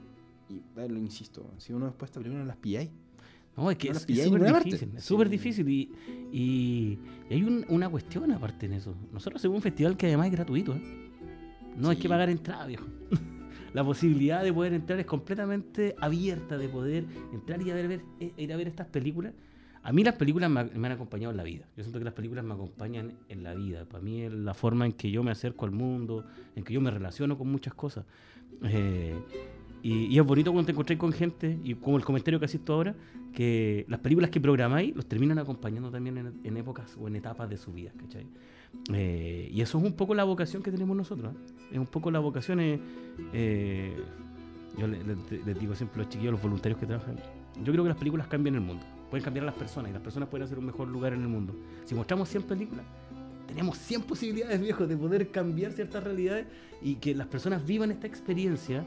y lo insisto, si uno después esta película no las pilláis. No, es que No es súper difícil. Es súper Sí. difícil. Y, y- y hay un- una cuestión aparte en eso. Nosotros hacemos un festival que además es gratuito. ¿eh? No hay Sí. que pagar entrada, viejo. La posibilidad de poder entrar es completamente abierta, de poder entrar y a ver, ver- ir a ver estas películas. A mí las películas me, me han acompañado en la vida. Yo siento que las películas me acompañan en la vida. Para mí es la forma en que yo me acerco al mundo, en que yo me relaciono con muchas cosas. Eh, y, y es bonito cuando te encontrás con gente, y como el comentario que haces tú ahora, que las películas que programáis los terminan acompañando también en, en épocas o en etapas de su vida, ¿cachai? Eh, y eso es un poco la vocación que tenemos nosotros. ¿eh? Es un poco la vocación. eh, eh, yo le- le- les, digo siempre a los chiquillos, a los voluntarios que trabajan. Yo creo que las películas cambian el mundo. Pueden cambiar a las personas y las personas pueden hacer un mejor lugar en el mundo. Si mostramos 100 películas, tenemos 100 posibilidades, viejos, de poder cambiar ciertas realidades y que las personas vivan esta experiencia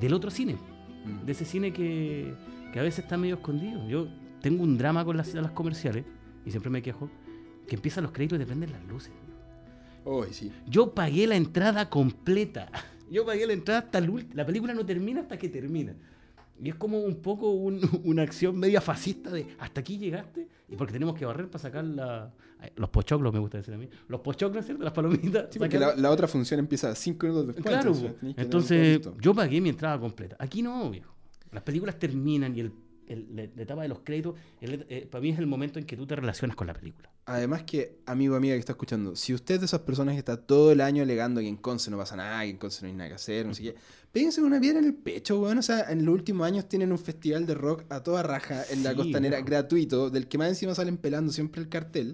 del otro cine Mm. de ese cine que, que a veces está medio escondido. Yo tengo un drama con las salas comerciales y siempre me quejo que empiezan los créditos y dependen las luces. Sí. Yo pagué la entrada completa. Yo pagué la entrada hasta el último. La película no termina hasta que termina. Y es como un poco un- una acción media fascista de hasta aquí llegaste y porque tenemos que barrer para sacar la- los pochoclos, me gusta decir a mí. Los pochoclos, ¿cierto? Las palomitas. Sí, porque la, otra función empieza cinco minutos después. Claro, entonces, entonces yo pagué mi entrada completa. Aquí no, viejo. Las películas terminan y el, el- la, la etapa de los créditos, el- eh, para mí es el momento en que tú te relacionas con la película. Además que, amigo amiga que está escuchando, si usted es de esas personas que está todo el año alegando que en Conce no pasa nada, que en Conce no hay nada que hacer, no sé qué, péguense una piedra en el pecho, weón. O sea, en los últimos años tienen un festival de rock a toda raja en la costanera viejo. gratuito, del que más encima salen pelando siempre el cartel.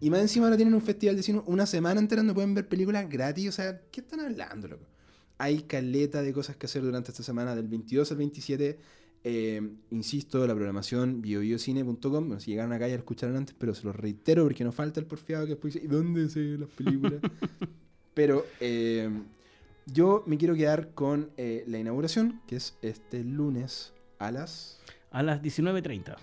y más encima ahora tienen un festival de cine una semana entera donde pueden ver películas gratis. O sea, ¿qué están hablando, loco? Hay caleta de cosas que hacer durante esta semana, del 22 al 27. Eh, insisto, la programación biobiocine.com. Bueno, si llegaron acá ya lo escucharon antes, pero se los reitero porque nos falta el porfiado que después dice: ¿y dónde se las películas? pero eh, yo me quiero quedar con eh, la inauguración, que es este lunes a las. A las 19.30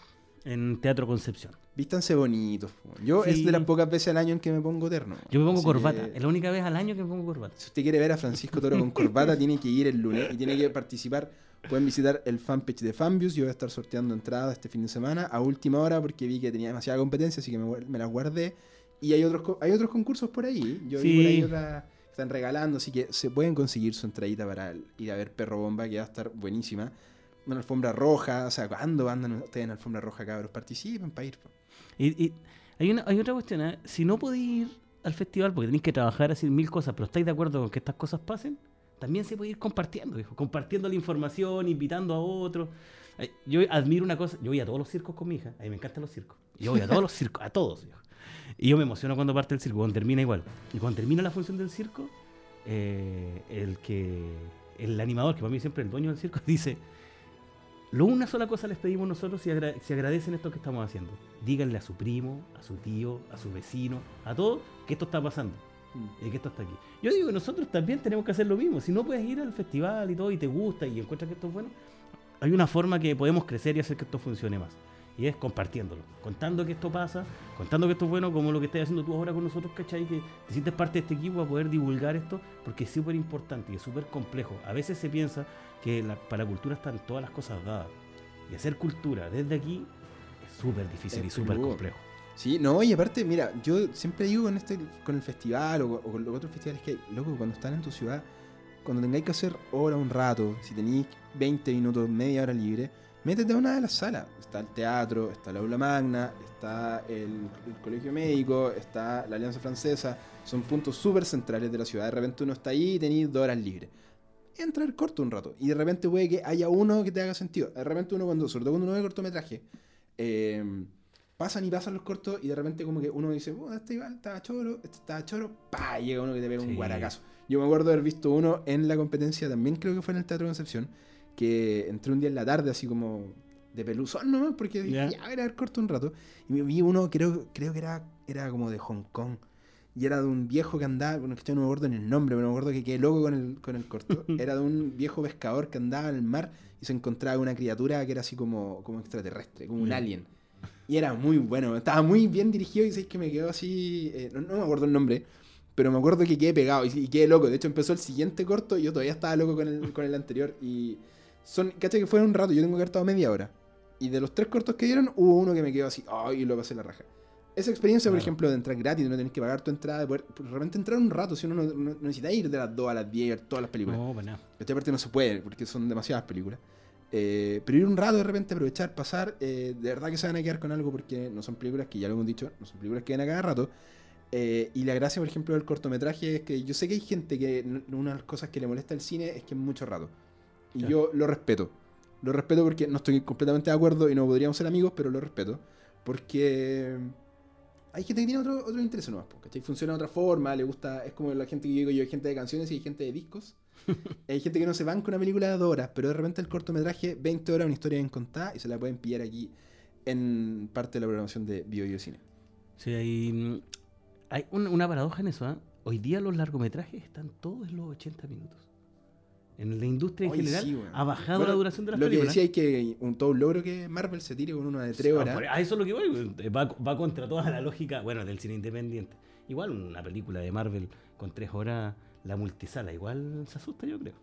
en Teatro Concepción. Vístanse bonitos. Yo Sí. es de las pocas veces al año en que me pongo terno. Yo me pongo Así corbata. que- Es la única vez al año que me pongo corbata. Si usted quiere ver a Francisco Toro con corbata, tiene que ir el lunes y tiene que participar. Pueden visitar el fanpage de Fanviews. Yo voy a estar sorteando entradas este fin de semana a última hora porque vi que tenía demasiada competencia, así que me, las guardé. Y hay otros, hay otros concursos por ahí. Yo vi por ahí que están regalando, así que se pueden conseguir su entradita para ir a ver Perro Bomba, que va a estar buenísima. Una alfombra roja, o sea, ¿cuándo andan ustedes en alfombra roja, cabros? Participen para ir. Y, y hay, una, hay otra cuestión. ¿eh? Si no podéis ir al festival porque tenéis que trabajar, hacer mil cosas, pero estáis de acuerdo con que estas cosas pasen, también se puede ir compartiendo, viejo. Compartiendo la información, invitando a otros. Yo admiro una cosa. Yo voy a todos los circos con mi hija. A mí me encantan los circos. Yo voy a todos los circos, a todos, viejo. Y yo me emociono cuando parte el circo, cuando termina igual. Y cuando termina la función del circo, eh, el que el animador, que para mí siempre es el dueño del circo, dice, Lo una sola cosa les pedimos nosotros si, si agradecen esto que estamos haciendo. Díganle a su primo, a su tío, a su vecino, a todos que esto está pasando Mm. y que esto está aquí. Yo digo que nosotros también tenemos que hacer lo mismo. Si no puedes ir al festival y todo y te gusta y encuentras que esto es bueno, hay una forma que podemos crecer y hacer que esto funcione más. Y es compartiéndolo, contando que esto pasa, contando que esto es bueno, como lo que estás haciendo tú ahora con nosotros, ¿cachai? Que te sientes parte de este equipo a poder divulgar esto, porque es súper importante y es súper complejo. A veces se piensa que la- para la cultura están todas las cosas dadas. Y hacer cultura desde aquí es súper difícil Es y súper complejo. Sí, no, y aparte, mira, yo siempre digo con este, con el festival o, con los otros festivales que hay, loco, cuando están en tu ciudad, cuando tengáis que hacer hora un rato, si tenéis 20 minutos, media hora libre, métete a una de las salas. Está el teatro, está la aula magna, está el, el colegio médico, está la Alianza Francesa, son puntos súper centrales de la ciudad. De repente uno está ahí y tenéis dos horas libres. Entra el corto un rato. Y de repente puede que haya uno que te haga sentido. De repente uno cuando, sobre todo cuando uno ve cortometraje, eh, pasan y pasan los cortos y de repente como que uno dice, oh, este igual estaba choro, este estaba choro, pa, llega uno que te pega un guaracazo. Yo me acuerdo de haber visto uno en la competencia, también creo que fue en el Teatro Concepción, que entré un día en la tarde así como de peluzón nomás, porque dije, Ya. a ver corto un rato. Y me vi uno, creo, creo que era, era como de Hong Kong. Y era de un viejo que andaba, bueno, que yo no me acuerdo en el nombre, pero me acuerdo que quedé loco con el, con el corto. Era de un viejo pescador que andaba en el mar y se encontraba una criatura que era así como, como extraterrestre, como un alien. Y era muy bueno, estaba muy bien dirigido y sé que me quedó así, eh, no, no me acuerdo el nombre, pero me acuerdo que quedé pegado y, y quedé loco. De hecho empezó el siguiente corto y yo todavía estaba loco con el, con el anterior. Y son, cacha que fue un rato, yo tengo que haber estado media hora. Y de los tres cortos que dieron, hubo uno que me quedó así, ay, y lo pasé la raja. Esa experiencia, por ejemplo, de entrar gratis, de no tener que pagar tu entrada, de poder de repente entrar un rato, si uno no, no- no necesita ir de las 2 a las 10 y ver todas las películas. No, para nada. Esta parte no se puede, porque son demasiadas películas. Eh, pero ir un rato de repente, aprovechar, pasar, eh, de verdad que se van a quedar con algo porque no son películas que ya lo hemos dicho, no son películas que ven a cada rato. Eh, y la gracia, por ejemplo, del cortometraje es que yo sé que hay gente que una de las cosas que le molesta al cine es que es mucho rato. Y Claro. yo lo respeto. Lo respeto porque no estoy completamente de acuerdo y no podríamos ser amigos, pero lo respeto. Porque hay gente que tiene otro, otro interés nuevos, ¿cachai? Funciona de otra forma, le gusta, es como la gente que yo digo yo, hay gente de canciones y hay gente de discos. hay gente que no se van con una película de dos horas, pero de repente el cortometraje, 20 horas, una historia bien contada y se la pueden pillar aquí en parte de la programación de Bio Bio Cine. Sí, hay, mm, hay un- una paradoja en eso. ¿ah? Hoy día los largometrajes están todos en los 80 minutos. En la industria en general sí, ha bajado Bueno, la duración de las Lo películas. que decía es que un, todo un logro que Marvel se tire con uno de 3 Ah, horas. por- A eso es lo que voy. eh, Va, va contra toda la lógica, bueno, del cine independiente. Igual una película de Marvel con tres horas, la multisala, igual se asusta, yo creo.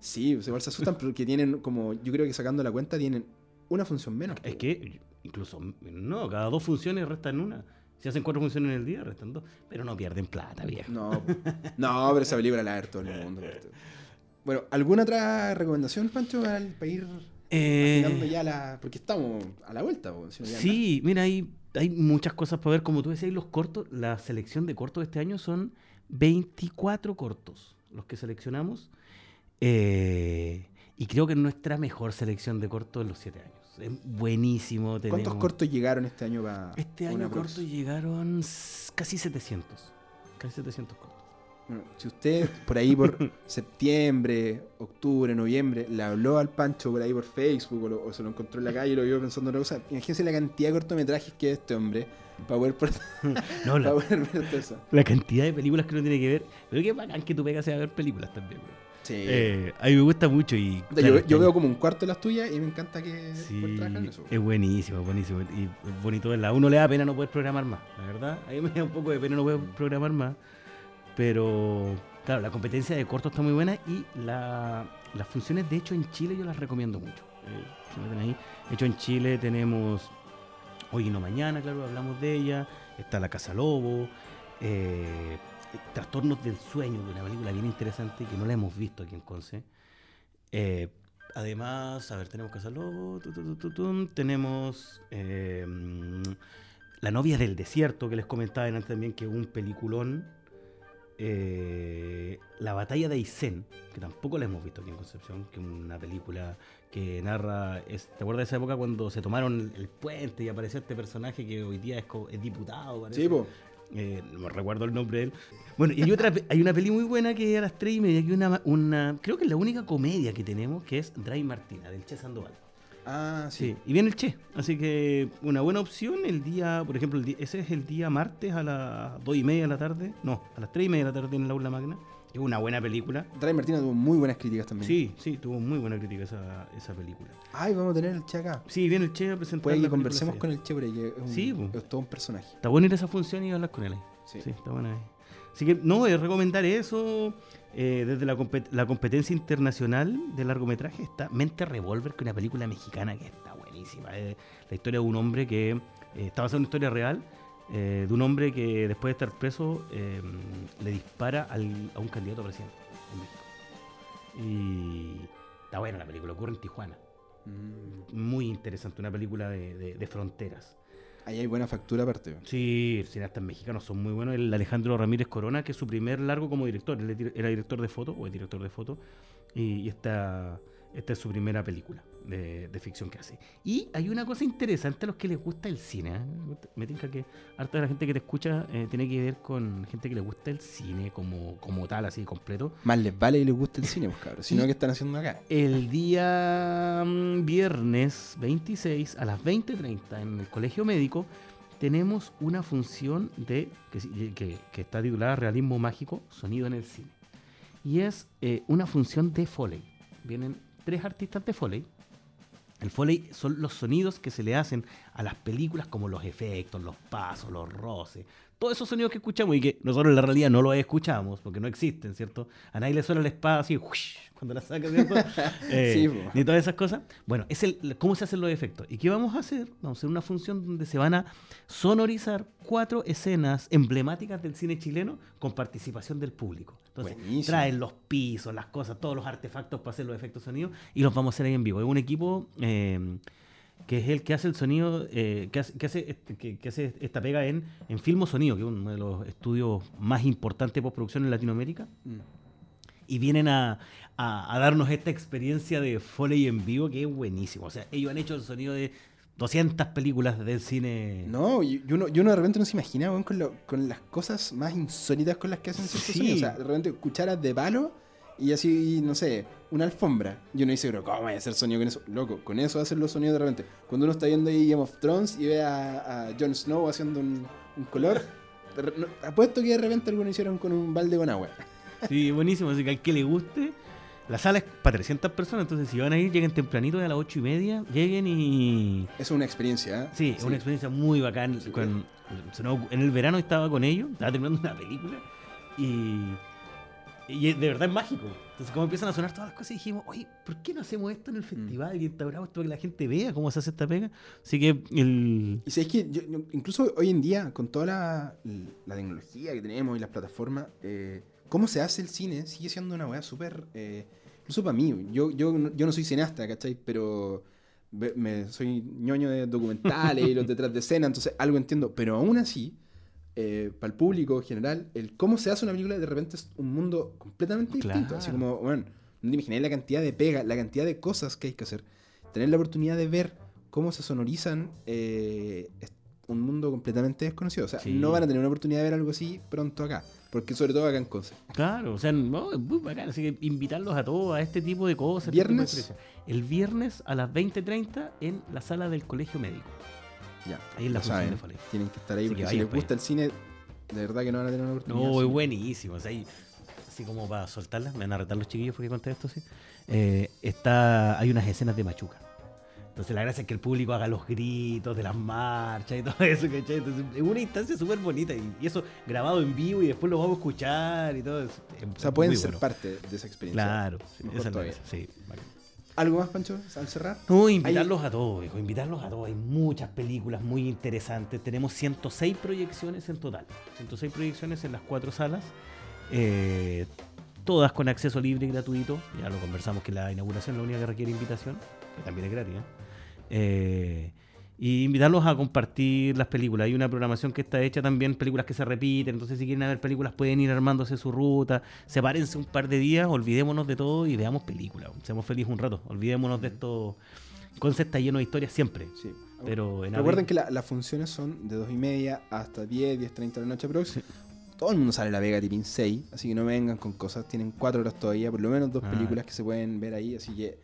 Sí, pues igual se asustan porque tienen como, yo creo que sacando la cuenta tienen una función menos. Es que incluso, no, cada dos funciones restan una. Si hacen cuatro funciones en el día, restan dos. Pero no pierden plata, viejo. No, no, pero esa película la ver todo el mundo. Bueno, ¿alguna otra recomendación, Pancho, para, ir Eh, ya la. Porque estamos a la vuelta, si no Sí, mira, hay, hay muchas cosas para ver. Como tú decías, los cortos, la selección de cortos de este año son 24 cortos los que seleccionamos. Eh, y creo que es nuestra mejor selección de cortos en los 7 años. Es buenísimo. nada. ¿Cuántos tenemos- cortos llegaron este año para. Este año cortos llegaron casi 700. Casi 700 cortos. Si usted por ahí por septiembre, octubre, noviembre le habló al Pancho por ahí por Facebook o, lo- o se lo encontró en la calle y lo vio pensando en cosa, imagínense la cantidad de cortometrajes que es este hombre para poder, para No, la, poder ver eso. la cantidad de películas que uno tiene que ver. Pero qué bacán que tú pegas a ver películas también. güey. Sí. Eh, a mí me gusta mucho y... Claro, yo, veo como un cuarto de las tuyas y me encanta que Sí, en eso. es buenísimo, buenísimo. Y es bonito verla. A uno le da pena no poder programar más, la verdad. A mí me da un poco de pena no poder programar más. Pero, claro, la competencia de corto está muy buena y la- las funciones de hecho en Chile yo las recomiendo mucho. Eh. Hecho en Chile tenemos Hoy y no Mañana, claro, hablamos de ella. Está La Casa Lobo. eh, Trastornos del Sueño, una película bien interesante que no la hemos visto aquí en Conce. Eh, además, a ver, tenemos Casa Lobo, tenemos eh, La novia del desierto, que les comentaba antes también, que es un peliculón. Eh, la batalla de Aysén, que tampoco la hemos visto aquí en Concepción, que es una película que narra, es- ¿te acuerdas de esa época cuando se tomaron el puente y apareció este personaje que hoy día es, diputado? parece? Sí, po. Eh, no me recuerdo el nombre de él. Bueno, y hay otra, hay una peli muy buena que es a las 3 y media, que es una, una, creo que es la única comedia que tenemos, que es Dry Martina, del Che Sandoval. Ah, sí. Sí, y viene el Che. Así que una buena opción el día, por ejemplo, el día- ese es el día martes a las 2 y media de la tarde. No, a las 3 y media de la tarde en el Aula Magna. Es una buena película. Drive Martina tuvo muy buenas críticas también. Sí, sí, tuvo muy buena crítica esa, esa película. Ay, vamos a tener el Che acá. Sí, viene el Che a presentar. Puede la que conversemos con el Che por ahí, que es, un- Sí, es todo un personaje. Está bueno ir a esa función y hablar con él ahí. Sí. Sí, está bueno ahí. Así que no, es recomendar eso. eh, desde la, compet- la competencia internacional de largometraje está Mente Revolver, que es una película mexicana que está buenísima. Es la historia de un hombre que eh, está basada en una historia real. eh, de un hombre que después de estar preso eh, le dispara al- a un candidato a presidente en México. Y está buena la película, ocurre en Tijuana. Mm. Muy interesante, una película de- de- de fronteras. Ahí hay buena factura aparte. Sí, cineastas mexicanos son muy buenos. El Alejandro Ramírez Corona, que es su primer largo como director. Era director de foto, o es director de foto. Y, esta, esta es su primera película de, de ficción que hace. Y hay una cosa interesante a los que les gusta el cine. ¿eh? Me tinca que harta de la gente que te escucha eh, tiene que ver con gente que le gusta el cine como, como tal, así completo. Más les vale y les gusta el cine, pues cabrón. Si no, Y- ¿qué están haciendo acá? El día mm, viernes 26 a las 20.30 en el Colegio Médico tenemos una función de que, que- que está titulada Realismo Mágico, Sonido en el Cine. Y es eh, una función de Foley. Vienen tres artistas de Foley. El Foley son los sonidos que se le hacen a las películas, como los efectos, los pasos, los roces, todos esos sonidos que escuchamos y que nosotros en la realidad no los escuchamos porque no existen, ¿cierto? A nadie le suena la espada así, ¡huish! cuando la saca, ¿cierto? Eh, Sí, po. ni todas esas cosas. Bueno, es el, cómo se hacen los efectos. ¿Y qué vamos a hacer? Vamos a hacer una función donde se van a sonorizar cuatro escenas emblemáticas del cine chileno con participación del público. Entonces, Buenísimo. traen los pisos, las cosas, todos los artefactos para hacer los efectos sonidos y los vamos a hacer ahí en vivo. Es un equipo eh, que es el que hace el sonido, eh, que, hace, que, hace, que- que hace esta pega en, en Filmo Sonido, que es uno de los estudios más importantes de postproducción en Latinoamérica Mm. y vienen a, a- a darnos esta experiencia de Foley en vivo que es buenísimo. O sea, ellos han hecho el sonido de 200 películas del cine. No, y uno, y uno de repente no se imagina, weón, con, lo- con las cosas más insólitas con las que hacen Sí. sonidos. O sea, de repente cucharas de palo y así, no sé, una alfombra. Y uno dice, pero ¿cómo voy a hacer sonido con eso? Loco, con eso hacen los sonidos de repente. Cuando uno está viendo ahí Game of Thrones y ve a, a Jon Snow haciendo un, un color, no- apuesto que de repente algunos hicieron con un balde con agua. Sí, buenísimo. Así que al que le guste, la sala es para 300 personas. Entonces, si van a ir, lleguen tempranito a las 8 y media, lleguen y. Es una experiencia, ¿eh? Sí, es una experiencia muy bacán. Con- sonó- en el verano estaba con ellos, estaba terminando una película y, y de verdad es mágico. Entonces, como empiezan a sonar todas las cosas, dijimos, oye, ¿por qué no hacemos esto en el festival y instauramos esto para que la gente vea cómo se hace esta pega? Así que el. Y sabéis que yo- incluso hoy en día, con toda la, la tecnología que tenemos y las plataformas, eh, cómo se hace el cine sigue siendo una weá súper. Eh, incluso para mí, yo, yo, no- yo no soy cineasta, ¿cachai? Pero me, soy ñoño de documentales y los detrás de escena, entonces algo entiendo. Pero aún así, eh, para el público en general, el cómo se hace una película de repente es un mundo completamente distinto. Así como, bueno, no te imagináis la cantidad de pega, la cantidad de cosas que hay que hacer. Tener la oportunidad de ver cómo se sonorizan eh, es un mundo completamente desconocido. O sea, Sí. no van a tener una oportunidad de ver algo así pronto acá. Porque sobre todo acá en Conce. Claro, o sea, no, es muy bacán. Así que invitarlos a todos a este tipo de cosas. este de ¿Viernes? El viernes a las 20.30 en la sala del Colegio Médico. Ya, Ahí en la función saben. de Foley. Tienen que estar ahí Así porque si les gusta el cine, de verdad que no van a tener una oportunidad. No, es buenísimo. o sea, y así como para soltarlas, me van a retar los chiquillos porque conté esto, sí. Eh, está, hay unas escenas de machuca. Entonces la gracia es que el público haga los gritos de las marchas y todo eso, ¿cachai? Entonces es una instancia súper bonita y, y eso grabado en vivo y después lo vamos a escuchar y todo eso. Es O sea, pueden ser bueno. parte de esa experiencia. Claro, sí, esa es la todavía. gracia, sí, bacán. ¿Algo más, Pancho, al cerrar? No, invitarlos a todos, hijo, invitarlos a todos. Hay muchas películas muy interesantes. Tenemos 106 proyecciones en total. 106 proyecciones en las cuatro salas. eh, todas con acceso libre y gratuito. Ya lo conversamos que la inauguración es la única que requiere invitación, que también es gratis. ¿eh? Eh, y invitarlos a compartir las películas. Hay una programación que está hecha también, películas que se repiten. Entonces, si quieren ver películas, pueden ir armándose su ruta. Sepárense un par de días, olvidémonos de todo y veamos películas. Seamos felices un rato. Olvidémonos de esto. Conce está lleno de historias siempre. Sí. Pero en Recuerden abril- que la- las funciones son de 2 y media hasta 10, 10, 30 de la noche próxima. Todo el mundo sale a la Vega Tipín 6, así que no vengan con cosas. Tienen 4 horas todavía, por lo menos dos Ah. películas que se pueden ver ahí, así que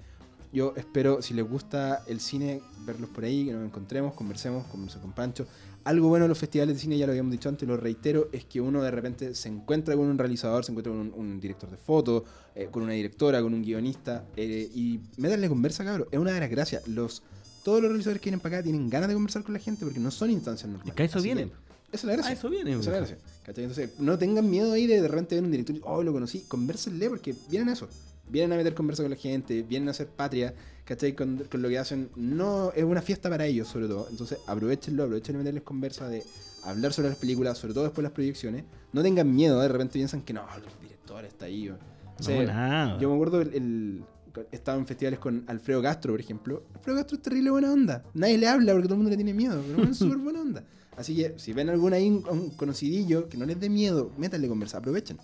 yo espero, si les gusta el cine, verlos por ahí, que nos encontremos, conversemos, conversemos con Pancho. Algo bueno de los festivales de cine, ya lo habíamos dicho antes, lo reitero, es que uno de repente se encuentra con un realizador, se encuentra con un, un director de foto, eh, con una directora, con un guionista, eh, y métanle conversa, cabrón. Es una de las gracias. Los, todos los realizadores que vienen para acá tienen ganas de conversar con la gente porque no son instancias normales. Es que a eso vienen. Esa es la gracia. A eso viene, Esa es la gracia. ¿cachai? Entonces, no tengan miedo ahí de de repente ver un director y, oh, lo conocí. Convérsenle porque vienen a eso. Vienen a meter conversa con la gente, vienen a hacer patria, ¿cachai? Con, con lo que hacen. No es una fiesta para ellos, sobre todo. Entonces, aprovechenlo, aprovechen de meterles conversa, de hablar sobre las películas, sobre todo después de las proyecciones. No tengan miedo, de repente piensan que no, el director está ahí. o- sea, No, nada. yo me acuerdo, el, el- estaba en festivales con Alfredo Castro, por ejemplo. Alfredo Castro es terrible buena onda. Nadie le habla porque todo el mundo le tiene miedo, pero es súper buena onda. Así que si ven algún ahí, un, conocidillo que no les dé miedo, métanle conversa, aprovechen.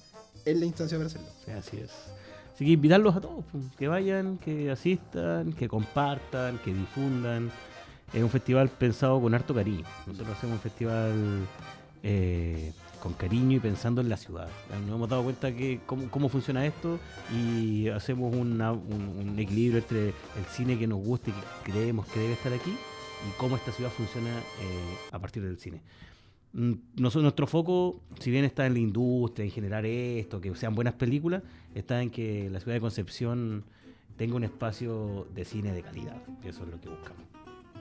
Es la instancia para hacerlo. Sí, así es. Así que invitarlos a todos, pues, que vayan, que asistan, que compartan, que difundan. Es un festival pensado con harto cariño. Nosotros hacemos un festival eh, con cariño y pensando en la ciudad. Nos hemos dado cuenta que cómo, funciona esto y hacemos un equilibrio entre el cine que nos gusta y que creemos que debe estar aquí y cómo esta ciudad funciona eh, a partir del cine. Mm, noso- nuestro foco, si bien está en la industria, en generar esto, que sean buenas películas, está en que la ciudad de Concepción tenga un espacio de cine de calidad. Eso es lo que buscamos.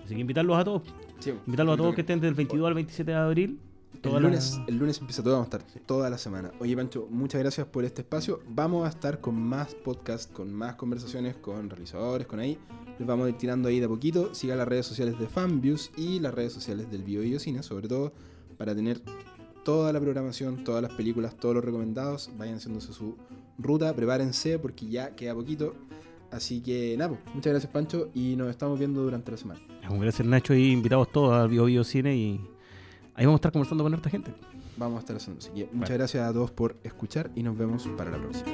Así que invitarlos a todos. Sí, Invitarlos a todos que estén del 22 al 27 de abril. El la- lunes, el lunes empieza todo, vamos a estar toda la semana. Oye, Pancho, muchas gracias por este espacio. Vamos a estar con más podcasts, con más conversaciones con realizadores, con ahí. Les vamos a ir tirando ahí de a poquito. Sigan las redes sociales de Fanviews y las redes sociales del Bio Bio Cine, sobre todo para tener toda la programación, todas las películas, todos los recomendados. Vayan haciéndose su ruta, prepárense porque ya queda poquito. Así que nada, pues, muchas gracias Pancho y nos estamos viendo durante la semana. Gracias Nacho y invitados todos al Bio Bio Cine y ahí vamos a estar conversando con harta gente. Vamos a estar haciendo. Así que muchas gracias a todos por escuchar y nos vemos para la próxima.